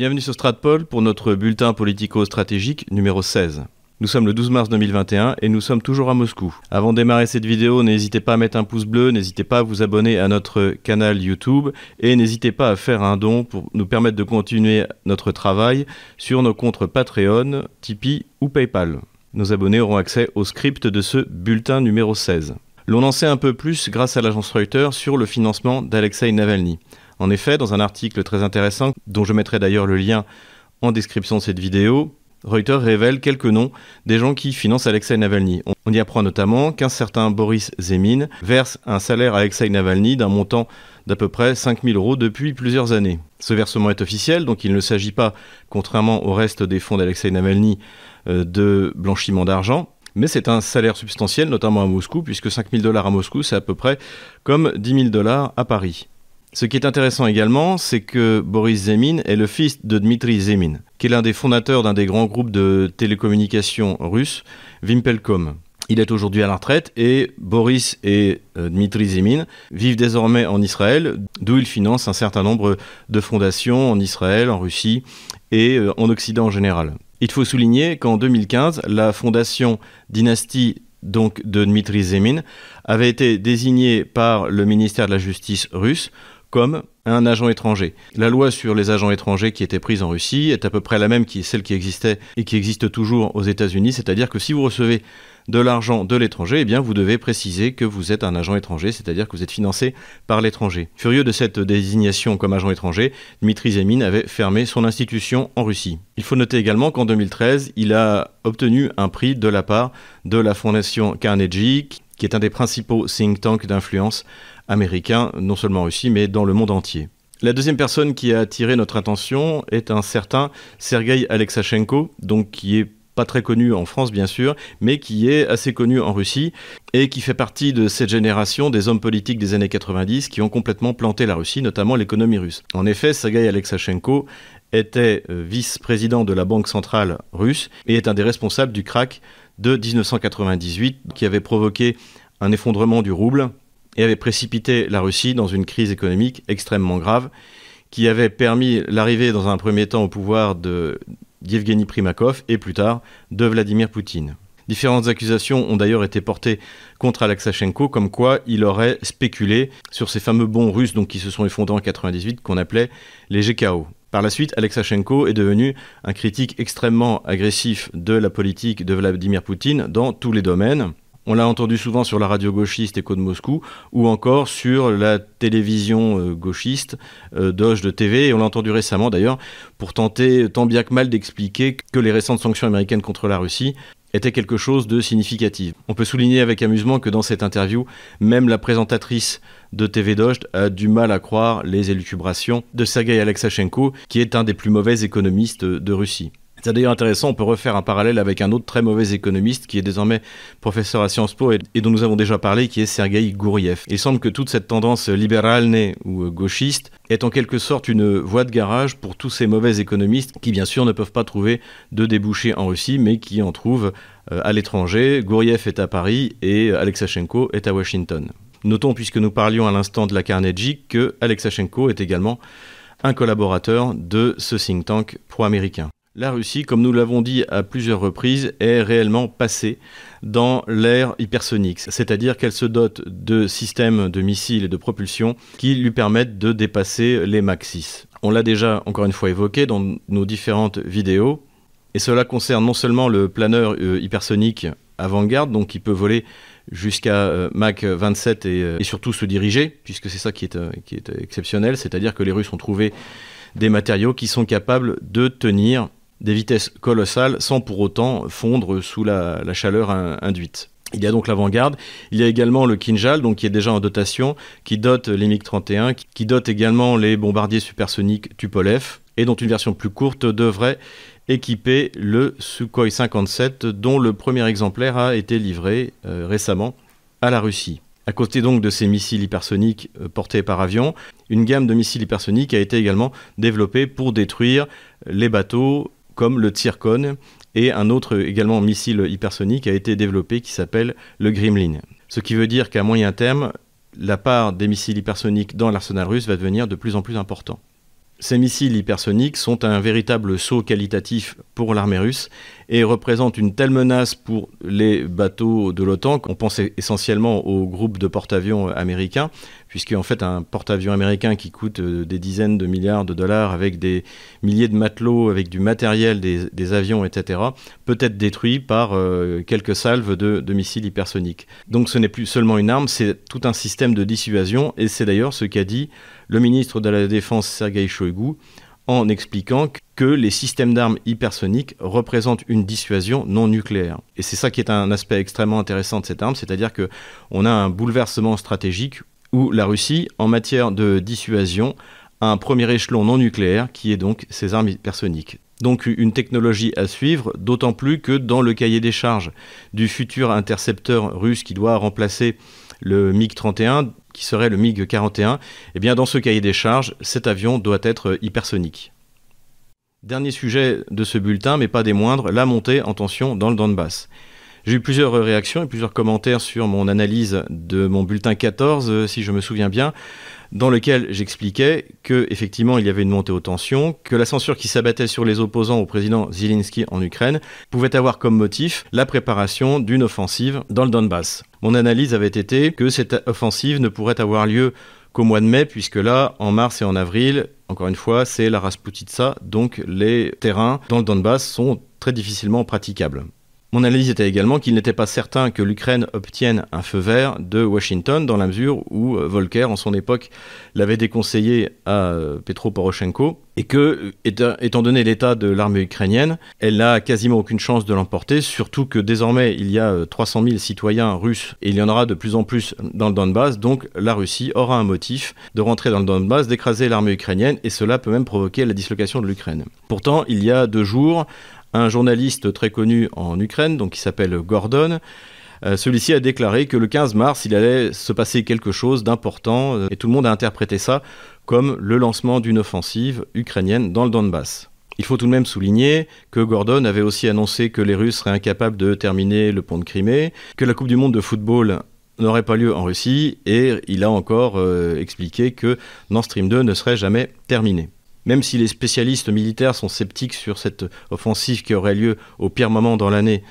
Bienvenue sur Stratpol pour notre bulletin politico-stratégique numéro 16. Nous sommes le 12 mars 2021 et nous sommes toujours à Moscou. Avant de démarrer cette vidéo, n'hésitez pas à mettre un pouce bleu, n'hésitez pas à vous abonner à notre canal YouTube et n'hésitez pas à faire un don pour nous permettre de continuer notre travail sur nos comptes Patreon, Tipeee ou PayPal. Nos abonnés auront accès au script de ce bulletin numéro 16. L'on en sait un peu plus grâce à l'agence Reuters sur le financement d'Alexei Navalny. En effet, dans un article très intéressant, dont je mettrai d'ailleurs le lien en description de cette vidéo, Reuters révèle quelques noms des gens qui financent Alexei Navalny. On y apprend notamment qu'un certain Boris Zemin verse un salaire à Alexei Navalny d'un montant d'à peu près 5000 euros depuis plusieurs années. Ce versement est officiel, donc il ne s'agit pas, contrairement au reste des fonds d'Alexei Navalny, euh, de blanchiment d'argent. Mais c'est un salaire substantiel, notamment à Moscou, puisque 5000 dollars à Moscou, c'est à peu près comme 10 000 dollars à Paris. Ce qui est intéressant également, c'est que Boris Zemin est le fils de Dmitri Zemin, qui est l'un des fondateurs d'un des grands groupes de télécommunications russes, Vimpelcom. Il est aujourd'hui à la retraite et Boris et euh, Dmitri Zemin vivent désormais en Israël, d'où ils financent un certain nombre de fondations en Israël, en Russie et euh, en Occident en général. Il faut souligner qu'en 2015, la fondation Dynastie donc de Dmitri Zemin avait été désignée par le ministère de la Justice russe comme un agent étranger. La loi sur les agents étrangers qui était prise en Russie est à peu près la même qui celle qui existait et qui existe toujours aux États-Unis, c'est-à-dire que si vous recevez de l'argent de l'étranger, eh bien vous devez préciser que vous êtes un agent étranger, c'est-à-dire que vous êtes financé par l'étranger. Furieux de cette désignation comme agent étranger, Dmitri Zemin avait fermé son institution en Russie. Il faut noter également qu'en 2013, il a obtenu un prix de la part de la fondation Carnegie, qui est un des principaux think tanks d'influence américains, non seulement en Russie, mais dans le monde entier. La deuxième personne qui a attiré notre attention est un certain Sergei Alexachenko, donc qui est pas très connu en France bien sûr, mais qui est assez connu en Russie et qui fait partie de cette génération des hommes politiques des années 90 qui ont complètement planté la Russie, notamment l'économie russe. En effet, Sergei Alexachenko était euh, vice-président de la Banque centrale russe et est un des responsables du krach de 1998 qui avait provoqué un effondrement du rouble et avait précipité la Russie dans une crise économique extrêmement grave qui avait permis l'arrivée dans un premier temps au pouvoir de d'Yevgeny Primakov et plus tard de Vladimir Poutine. Différentes accusations ont d'ailleurs été portées contre Alexachenko, comme quoi il aurait spéculé sur ces fameux bons russes donc, qui se sont effondrés en 1998, qu'on appelait les GKO. Par la suite, Alexachenko est devenu un critique extrêmement agressif de la politique de Vladimir Poutine dans tous les domaines. On l'a entendu souvent sur la radio gauchiste Écho de Moscou ou encore sur la télévision euh, gauchiste euh, Doge de TV. Et on l'a entendu récemment d'ailleurs pour tenter tant bien que mal d'expliquer que les récentes sanctions américaines contre la Russie étaient quelque chose de significatif. On peut souligner avec amusement que dans cette interview, même la présentatrice de TV Doge a du mal à croire les élucubrations de Sergei Alexachenko, qui est un des plus mauvais économistes de Russie. C'est d'ailleurs intéressant, on peut refaire un parallèle avec un autre très mauvais économiste qui est désormais professeur à Sciences Po et, dont nous avons déjà parlé, qui est Sergei Gouriev. Il semble que toute cette tendance libérale ou euh, gauchiste est en quelque sorte une voie de garage pour tous ces mauvais économistes qui bien sûr ne peuvent pas trouver de débouchés en Russie, mais qui en trouvent euh, à l'étranger. Gouriev est à Paris et Alexachenko est à Washington. Notons, puisque nous parlions à l'instant de la Carnegie, que Alexachenko est également un collaborateur de ce think tank pro-américain. La Russie, comme nous l'avons dit à plusieurs reprises, est réellement passée dans l'ère hypersonique, c'est-à-dire qu'elle se dote de systèmes de missiles et de propulsion qui lui permettent de dépasser les Mach 6. On l'a déjà encore une fois évoqué dans nos différentes vidéos, et cela concerne non seulement le planeur euh, hypersonique avant-garde, donc qui peut voler jusqu'à euh, Mach 27 euh, et, surtout se diriger, puisque c'est ça qui est exceptionnel, c'est-à-dire que les Russes ont trouvé des matériaux qui sont capables de tenir des vitesses colossales sans pour autant fondre sous la, chaleur induite. Il y a donc l'avant-garde. Il y a également le Kinjal, donc qui est déjà en dotation, qui dote les MiG-31, qui dote également les bombardiers supersoniques Tupolev, et dont une version plus courte devrait équiper le Sukhoi 57, dont le premier exemplaire a été livré euh, récemment à la Russie. À côté donc de ces missiles hypersoniques euh, portés par avion, une gamme de missiles hypersoniques a été également développée pour détruire les bateaux comme le Tsirkon et un autre également missile hypersonique a été développé qui s'appelle le Grimlin. Ce qui veut dire qu'à moyen terme, la part des missiles hypersoniques dans l'arsenal russe va devenir de plus en plus important. Ces missiles hypersoniques sont un véritable saut qualitatif pour l'armée russe et représentent une telle menace pour les bateaux de l'OTAN qu'on pense essentiellement au groupe de porte-avions américains, puisque en fait un porte-avions américain qui coûte euh, des dizaines de milliards de dollars avec des milliers de matelots, avec du matériel, des, avions, etc., peut être détruit par euh, quelques salves de, de missiles hypersoniques. Donc ce n'est plus seulement une arme, c'est tout un système de dissuasion et c'est d'ailleurs ce qu'a dit le ministre de la Défense Sergei Shoigu en expliquant que les systèmes d'armes hypersoniques représentent une dissuasion non nucléaire. Et c'est ça qui est un aspect extrêmement intéressant de cette arme, c'est-à-dire qu'on a un bouleversement stratégique où la Russie, en matière de dissuasion, a un premier échelon non nucléaire qui est donc ses armes hypersoniques. Donc une technologie à suivre, d'autant plus que dans le cahier des charges du futur intercepteur russe qui doit remplacer le MiG-31, qui serait le MiG-41, eh bien dans ce cahier des charges, cet avion doit être hypersonique. Dernier sujet de ce bulletin, mais pas des moindres, la montée en tension dans le Donbass. J'ai eu plusieurs réactions et plusieurs commentaires sur mon analyse de mon bulletin 14, euh, si je me souviens bien, dans lequel j'expliquais que effectivement il y avait une montée aux tensions, que la censure qui s'abattait sur les opposants au président Zelensky en Ukraine pouvait avoir comme motif la préparation d'une offensive dans le Donbass. Mon analyse avait été que cette offensive ne pourrait avoir lieu qu'au mois de mai, puisque là, en mars et en avril, encore une fois, c'est la Rasputitsa, donc les terrains dans le Donbass sont très difficilement praticables. Mon analyse était également qu'il n'était pas certain que l'Ukraine obtienne un feu vert de Washington dans la mesure où euh, Volker, en son époque, l'avait déconseillé à euh, Petro Poroshenko et que, étant donné l'état de l'armée ukrainienne, elle n'a quasiment aucune chance de l'emporter, surtout que désormais il y a 300 euh, 000 citoyens russes et il y en aura de plus en plus dans le Donbass, donc la Russie aura un motif de rentrer dans le Donbass, d'écraser l'armée ukrainienne et cela peut même provoquer la dislocation de l'Ukraine. Pourtant, il y a deux jours, un journaliste très connu en Ukraine, donc qui s'appelle Gordon. Euh, celui-ci a déclaré que le 15 mars, il allait se passer quelque chose d'important, euh, et tout le monde a interprété ça comme le lancement d'une offensive ukrainienne dans le Donbass. Il faut tout de même souligner que Gordon avait aussi annoncé que les Russes seraient incapables de terminer le pont de Crimée, que la Coupe du Monde de football n'aurait pas lieu en Russie, et il a encore euh, expliqué que Nord Stream 2 ne serait jamais terminé. Même si les spécialistes militaires sont sceptiques sur cette offensive qui aurait lieu au pire moment dans l'année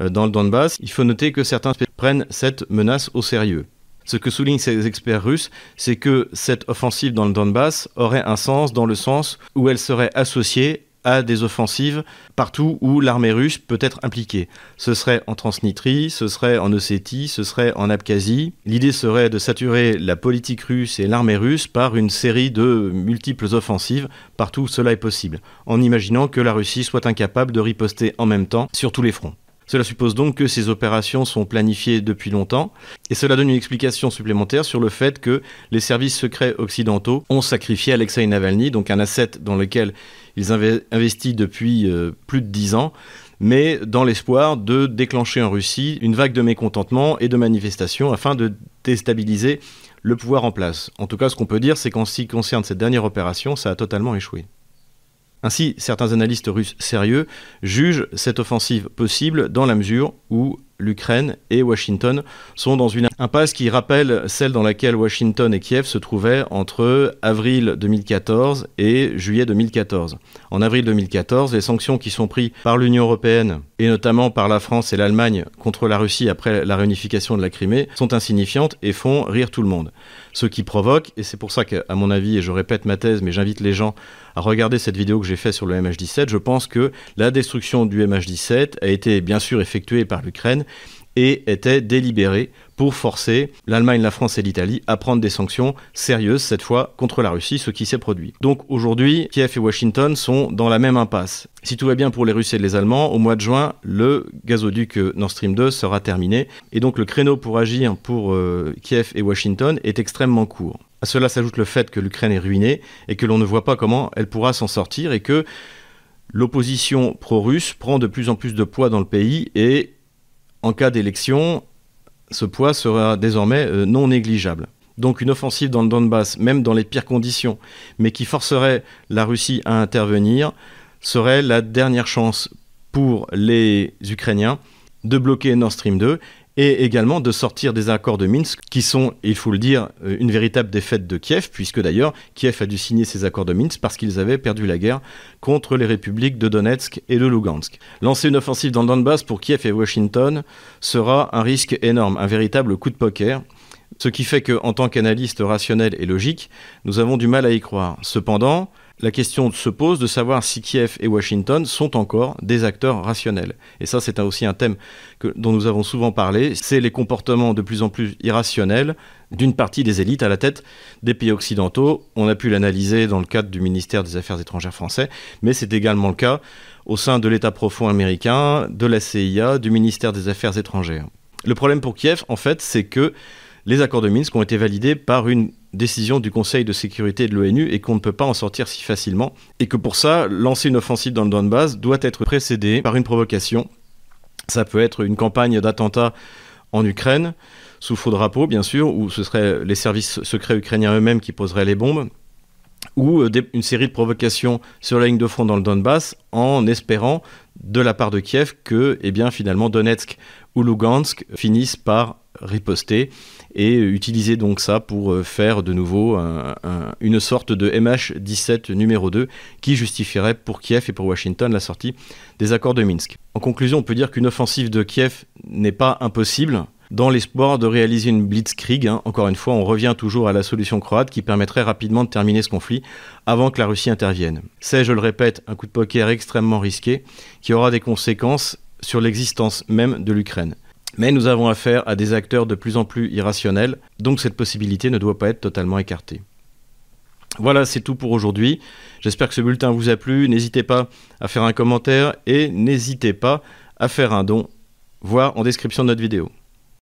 euh, dans le Donbass, il faut noter que certains prennent cette menace au sérieux. Ce que soulignent ces experts russes, c'est que cette offensive dans le Donbass aurait un sens dans le sens où elle serait associée à des offensives partout où l'armée russe peut être impliquée. Ce serait en Transnistrie, ce serait en Ossétie, ce serait en Abkhazie. L'idée serait de saturer la politique russe et l'armée russe par une série de multiples offensives partout où cela est possible, en imaginant que la Russie soit incapable de riposter en même temps sur tous les fronts. Cela suppose donc que ces opérations sont planifiées depuis longtemps, et cela donne une explication supplémentaire sur le fait que les services secrets occidentaux ont sacrifié Alexei Navalny, donc un asset dans lequel ils avaient investi depuis euh, plus de dix ans, mais dans l'espoir de déclencher en Russie une vague de mécontentement et de manifestations afin de déstabiliser le pouvoir en place. En tout cas, ce qu'on peut dire, c'est qu'en ce qui concerne cette dernière opération, ça a totalement échoué. Ainsi, certains analystes russes sérieux jugent cette offensive possible dans la mesure où l'Ukraine et Washington sont dans une impasse qui rappelle celle dans laquelle Washington et Kiev se trouvaient entre avril 2014 et juillet 2014. En avril 2014, les sanctions qui sont prises par l'Union européenne et notamment par la France et l'Allemagne contre la Russie après la réunification de la Crimée sont insignifiantes et font rire tout le monde. Ce qui provoque, et c'est pour ça qu'à mon avis, et je répète ma thèse, mais j'invite les gens à regarder cette vidéo que j'ai faite sur le MH17, je pense que la destruction du MH17 a été bien sûr effectuée par l'Ukraine, et était délibéré pour forcer l'Allemagne, la France et l'Italie à prendre des sanctions sérieuses, cette fois contre la Russie, ce qui s'est produit. Donc aujourd'hui, Kiev et Washington sont dans la même impasse. Si tout va bien pour les Russes et les Allemands, au mois de juin, le gazoduc Nord Stream 2 sera terminé, et donc le créneau pour agir pour euh, Kiev et Washington est extrêmement court. À cela s'ajoute le fait que l'Ukraine est ruinée et que l'on ne voit pas comment elle pourra s'en sortir et que l'opposition pro-russe prend de plus en plus de poids dans le pays et en cas d'élection, ce poids sera désormais euh, non négligeable. Donc une offensive dans le Donbass, même dans les pires conditions, mais qui forcerait la Russie à intervenir, serait la dernière chance pour les Ukrainiens de bloquer Nord Stream 2 et également de sortir des accords de Minsk qui sont, il faut le dire, euh, une véritable défaite de Kiev, puisque d'ailleurs Kiev a dû signer ces accords de Minsk parce qu'ils avaient perdu la guerre contre les républiques de Donetsk et de Lugansk. Lancer une offensive dans le Donbass pour Kiev et Washington sera un risque énorme, un véritable coup de poker. Ce qui fait qu'en tant qu'analyste rationnel et logique, nous avons du mal à y croire. Cependant, la question se pose de savoir si Kiev et Washington sont encore des acteurs rationnels. Et ça, c'est aussi un thème dont nous avons souvent parlé, c'est les comportements de plus en plus irrationnels d'une partie des élites à la tête des pays occidentaux. On a pu l'analyser dans le cadre du ministère des Affaires étrangères français, mais c'est également le cas au sein de l'État profond américain, de la CIA, du ministère des Affaires étrangères. Le problème pour Kiev, en fait, c'est que les accords de Minsk ont été validés par une décision du Conseil de sécurité de l'ONU et qu'on ne peut pas en sortir si facilement. Et que pour ça, lancer une offensive dans le Donbass doit être précédé par une provocation. Ça peut être une campagne d'attentats en Ukraine, sous faux drapeau bien sûr, où ce seraient les services secrets ukrainiens eux-mêmes qui poseraient les bombes, ou euh, une série de provocations sur la ligne de front dans le Donbass en espérant de la part de Kiev que eh bien, finalement Donetsk ou Lugansk finissent par riposter et utiliser donc ça pour euh, faire de nouveau une sorte de MH17 numéro 2 qui justifierait pour Kiev et pour Washington la sortie des accords de Minsk. En conclusion, on peut dire qu'une offensive de Kiev n'est pas impossible dans l'espoir de réaliser une blitzkrieg. Hein. Encore une fois, on revient toujours à la solution croate qui permettrait rapidement de terminer ce conflit avant que la Russie intervienne. C'est, je le répète, un coup de poker extrêmement risqué qui aura des conséquences sur l'existence même de l'Ukraine. Mais nous avons affaire à des acteurs de plus en plus irrationnels, donc cette possibilité ne doit pas être totalement écartée. Voilà, c'est tout pour aujourd'hui. J'espère que ce bulletin vous a plu. N'hésitez pas à faire un commentaire et n'hésitez pas à faire un don, voire en description de notre vidéo.